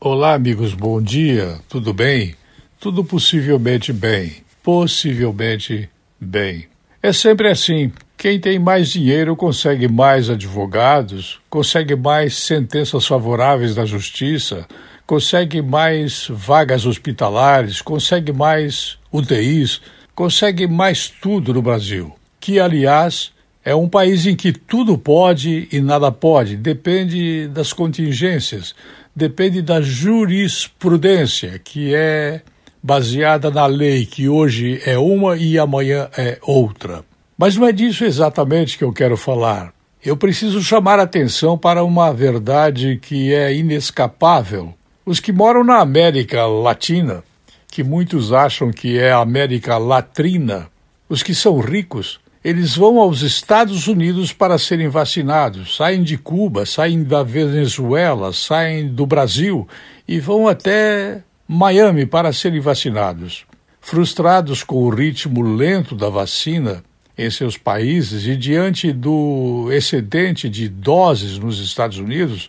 Olá, amigos, bom dia, tudo bem? Tudo possivelmente bem, possivelmente bem. É sempre assim. Quem tem mais dinheiro consegue mais advogados, consegue mais sentenças favoráveis da justiça, consegue mais vagas hospitalares, consegue mais UTIs, consegue mais tudo no Brasil. Que, aliás, é um país em que tudo pode e nada pode, depende das contingências, depende da jurisprudência, que é baseada na lei, que hoje é uma e amanhã é outra. Mas não é disso exatamente que eu quero falar. Eu preciso chamar atenção para uma verdade que é inescapável. Os que moram na América Latina, que muitos acham que é a América Latrina, os que são ricos, eles vão aos Estados Unidos para serem vacinados, saem de Cuba, saem da Venezuela, saem do Brasil e vão até Miami para serem vacinados. Frustrados com o ritmo lento da vacina em seus países e diante do excedente de doses nos Estados Unidos,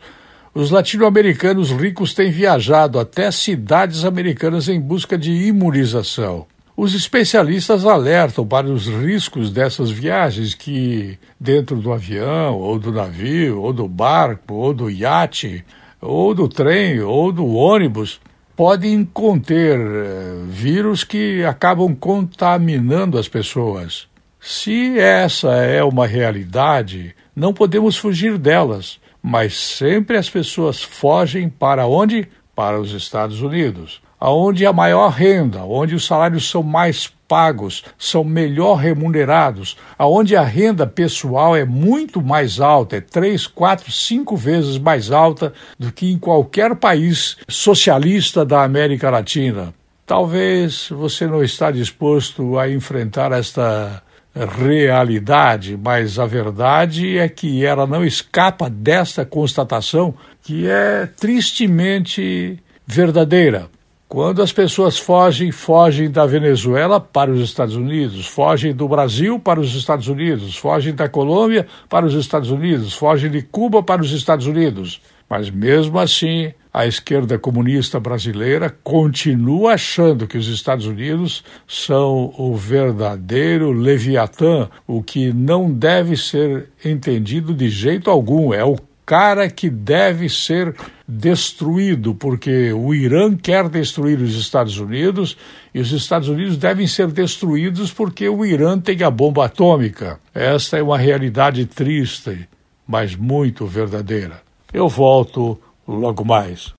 os latino-americanos ricos têm viajado até cidades americanas em busca de imunização. Os especialistas alertam para os riscos dessas viagens que, dentro do avião, ou do navio, ou do barco, ou do iate, ou do trem, ou do ônibus, podem conter eh, vírus que acabam contaminando as pessoas. Se essa é uma realidade, não podemos fugir delas, mas sempre as pessoas fogem para onde? Para os Estados Unidos aonde a maior renda, onde os salários são mais pagos, são melhor remunerados, aonde a renda pessoal é muito mais alta, é três, quatro, cinco vezes mais alta do que em qualquer país socialista da América Latina. Talvez você não está disposto a enfrentar esta realidade, mas a verdade é que ela não escapa desta constatação que é tristemente verdadeira. Quando as pessoas fogem, fogem da Venezuela para os Estados Unidos, fogem do Brasil para os Estados Unidos, fogem da Colômbia para os Estados Unidos, fogem de Cuba para os Estados Unidos. Mas mesmo assim, a esquerda comunista brasileira continua achando que os Estados Unidos são o verdadeiro Leviatã, o que não deve ser entendido de jeito algum. É o cara que deve ser destruído, porque o Irã quer destruir os Estados Unidos e os Estados Unidos devem ser destruídos porque o Irã tem a bomba atômica. Esta é uma realidade triste, mas muito verdadeira. Eu volto logo mais.